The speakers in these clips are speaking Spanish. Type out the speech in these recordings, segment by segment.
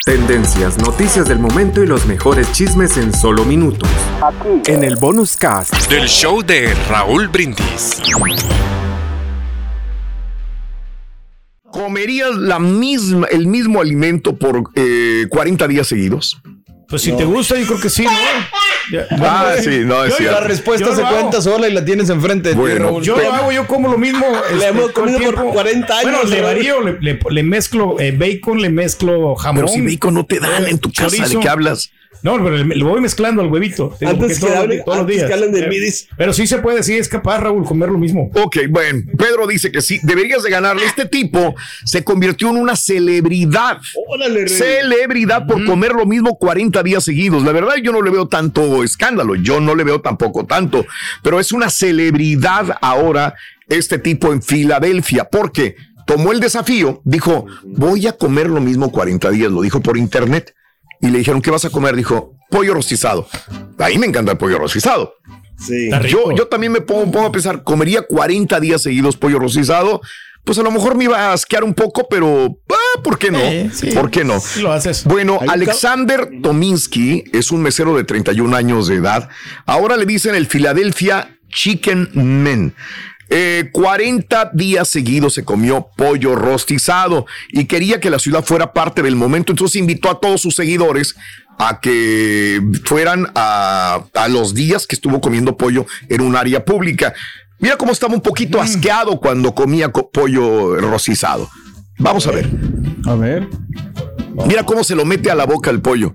Tendencias, noticias del momento y los mejores chismes en solo minutos. En el bonus cast del show de Raúl Brindis. ¿Comerías la misma, el mismo alimento por eh, 40 días seguidos? Pues si te gusta, yo creo que sí, ¿no? Ya- Ah, sí, no, es Yo- cierto. La respuesta Yo se hago. cuenta sola y la tienes enfrente de ti, Raúl. Yo lo hago, yo como lo mismo. Le hemos todo el comido por tiempo. 40 años, Bueno, le varío, le, le- le mezclo eh, bacon, le mezclo jamón. Pero si bacon no te dan en tu casa, ¿de qué hablas? No, pero le, le voy mezclando al huevito. digo, Antes que todos, hable- todos los días. que hablen de midis. Pero sí se puede, sí es capaz, Raúl, comer lo mismo. Ok, bueno, Pedro dice que sí, deberías de ganarle. Este tipo se convirtió en una celebridad. Órale, Rey. Celebridad por comer lo mismo 40 días seguidos. La verdad, yo no le veo tanto escándalo, yo no le veo tampoco tanto, pero es una celebridad ahora este tipo en Filadelfia, porque tomó el desafío, dijo, voy a comer lo mismo 40 días, lo dijo por internet. Y le dijeron, ¿qué vas a comer? Dijo, pollo rostizado. A mí me encanta el pollo rostizado. Sí. Yo, yo también me pongo, pongo a pensar, comería 40 días seguidos pollo rostizado. Pues a lo mejor me iba a asquear un poco, pero ah, ¿por qué no? Eh, sí. ¿Por qué no? Sí lo haces. Bueno, Alexander Tominsky es un mesero de 31 años de edad. Ahora le dicen el Philadelphia Chicken Man. Eh, 40 días seguidos se comió pollo rostizado y quería que la ciudad fuera parte del momento. Entonces invitó a todos sus seguidores a que fueran a, a los días que estuvo comiendo pollo en un área pública. Mira cómo estaba un poquito asqueado cuando comía co- pollo rostizado. Vamos a ver. A ver. Mira cómo se lo mete a la boca el pollo.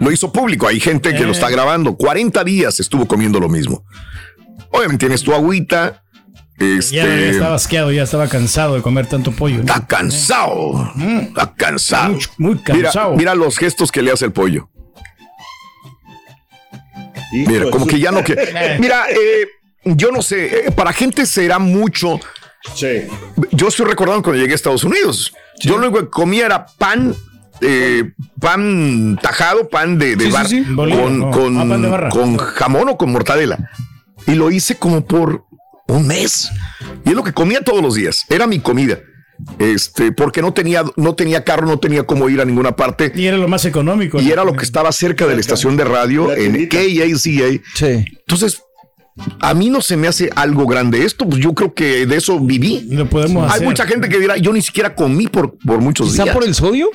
Lo hizo público, hay gente que lo está grabando. 40 días estuvo comiendo lo mismo. Obviamente tienes tu agüita. Este, Ya, ya estaba asqueado, ya estaba cansado de comer tanto pollo. ¿no? Está cansado. Está cansado. Muy- cansado. Mira, los gestos que le hace el pollo. Mira, como que ya no que. Mira, eh, yo no sé, eh, para gente será mucho. Sí. Yo estoy recordando cuando llegué a Estados Unidos. Yo lo único que comía era pan, eh, pan tajado, pan de, de Sí, sí, bar, sí. Bolillo, con, no. con, Ah, pan de barra. con jamón o con mortadela. Y lo hice como por un mes. Y es lo que comía todos los días. Era mi comida. Este, porque no tenía, no tenía carro, no tenía cómo ir a ninguna parte. Y era lo más económico. Y era lo que estaba cerca de la estación de radio La en. KACA. Sí. Entonces, a mí no se me hace algo grande esto, pues yo creo que de eso viví. Lo podemos Hay hacer. mucha gente que dirá, yo ni siquiera comí por, por muchos Quizá días. por el sodio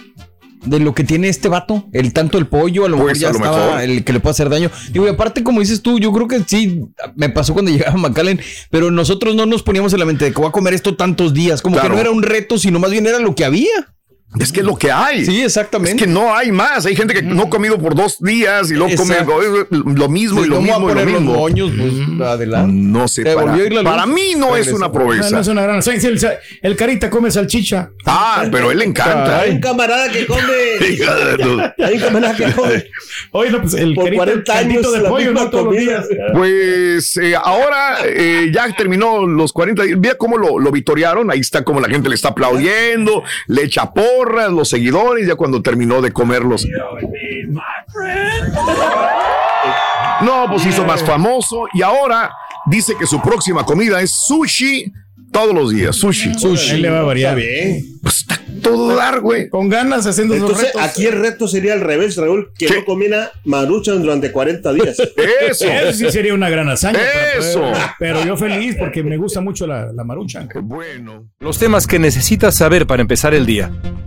de lo que tiene este vato, el tanto el pollo, a lo mejor ya lo estaba mejor. el que le puede hacer daño. Digo, y aparte, como dices tú, yo creo que sí, me pasó cuando llegaba a McAllen, pero nosotros no nos poníamos en la mente de que voy a comer esto tantos días, como Claro. que no era un reto, sino más bien era lo que había. Es que es lo que hay. Sí, Es exactamente. que no hay más. Hay gente que no ha comido por dos días y luego come lo mismo y lo mismo y lo mismo. moños, pues adelante. No sé, ¿Te para, volvió a ir la luz? para mí no es una No, proeza. no es una gran. El, el carita come salchicha. Ah, pero él le encanta. Caray. camarada que come. Hay un camarada que come. Oye, no, pues el Por carita, 40 el caldito años de la pollo, misma no todos los comida. días. Pues eh, ahora eh, ya terminó los 40 días. Mira cómo lo, lo vitorearon. Ahí está como la gente le está aplaudiendo, le echa porras, los seguidores, ya cuando terminó de comerlos. No, pues hizo más famoso y ahora dice que su próxima comida es sushi todos los días. Sushi. Ahí le va a variar. Está bien. Pues está todo dar, güey. Con ganas haciendo esos Entonces, retos. aquí el reto sería al revés, Raúl, que ¿Qué? no comiera maruchan durante 40 días. Eso. Eso sí sería una gran hazaña. pero- Eso. Pero, yo feliz porque me gusta mucho la, la maruchan. Bueno. Los temas que necesitas saber para empezar el día.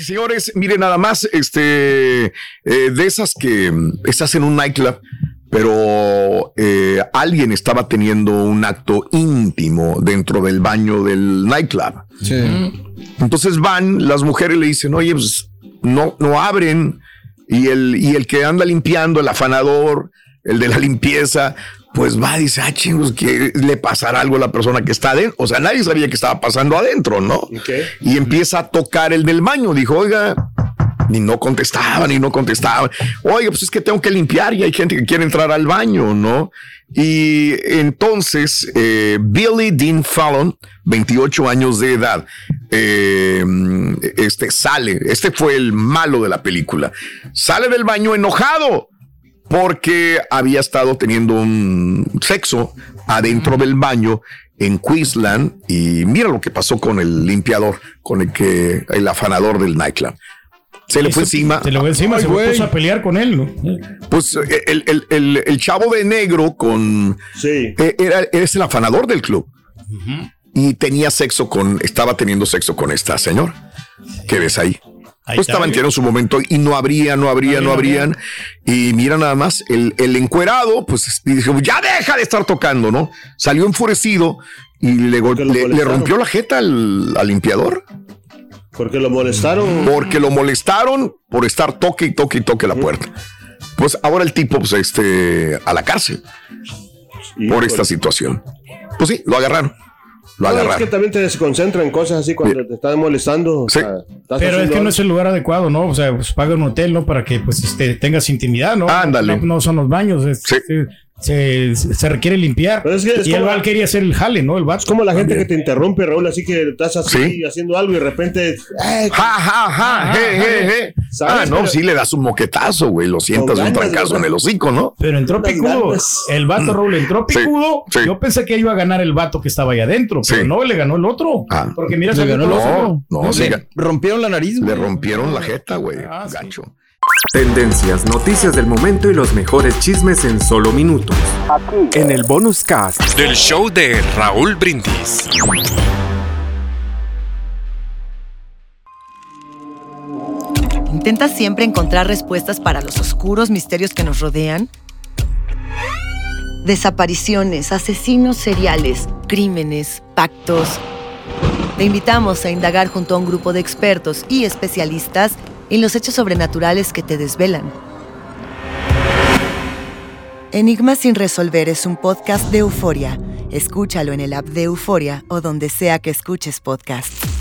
Y señores, miren nada más, este, eh, de esas que mm, estás en un nightclub, pero eh, alguien estaba teniendo un acto íntimo dentro del baño del nightclub. Entonces van, las mujeres le dicen, oye, pues no, no abren. Y el, y el que anda limpiando, el afanador, el de la limpieza, pues va, dice, ah, chingos, que le pasará algo a la persona que está adentro. O sea, nadie sabía que estaba pasando adentro, ¿no? Y empieza a tocar el del baño. Dijo, oiga, ni no contestaban, ni no contestaban. Oiga, pues es que tengo que limpiar y hay gente que quiere entrar al baño, ¿no? Y entonces, eh, Billy Dean Fallon, 28 años de edad, eh, este sale, este fue el malo de la película, sale del baño enojado porque había estado teniendo un sexo adentro del baño en Queensland y mira lo que pasó con el limpiador, con el que el afanador del nightclub. Se le fue encima. Se le fue encima, Ay, se puso a pelear con él, ¿no? Pues eh, el, el- el- el chavo de negro con Sí. eh, era es el afanador del club y tenía sexo con estaba teniendo sexo con esta señora. ¿Qué ves ahí? Ahí pues estaban teniendo su momento y no habría, no habría, no habrían. Y mira nada más, el, el encuerado, pues dijo, ya deja de estar tocando, ¿no? Salió enfurecido y le, le- rompió la jeta al, al limpiador Porque lo molestaron. porque lo molestaron por estar toque y toque y toque la puerta. Pues ahora el tipo, pues, este, a la cárcel por esta situación. Pues sí, lo agarraron. Lo No, es agarraron. que también te desconcentra en cosas así cuando te están molestando. o Sí. sea, estás Pero es que no es el lugar adecuado, ¿no? O sea, pues paga un hotel, ¿no? Para que pues este, tengas intimidad, ¿no? Ándale. No, no son los baños, es- Sí. se, se- se requiere limpiar. Pero es que es y el Val quería hacer el jale, ¿no? El vato. Es como la gente que te interrumpe, Raúl, así que estás así Sí. haciendo algo y de repente. ¡ay! Ja, ja, ja, je, je, je. ¿Sabes? Ah, no, Pero- sí le das un moquetazo, güey. Lo sientas un trancazo en el hocico, ¿no? Pero entró picudo. El vato, Raúl, entró picudo. sí. Yo pensé que iba a ganar el vato que estaba ahí adentro, pero Sí. no, le ganó el otro. Ah. Porque mira, salió ganó el otro. No, no, Le rompieron la nariz, le rompieron la jeta, güey. Ah. Gacho. Tendencias, noticias del momento y los mejores chismes en solo minutos. En el bonus cast del show de Raúl Brindis. ¿Intentas siempre encontrar respuestas para los oscuros misterios que nos rodean? Desapariciones, asesinos seriales, crímenes, pactos. Te invitamos a indagar junto a un grupo de expertos y especialistas en los hechos sobrenaturales que te desvelan. Enigmas sin resolver es un podcast de euforia. Escúchalo en el app de Euforia o donde sea que escuches podcast.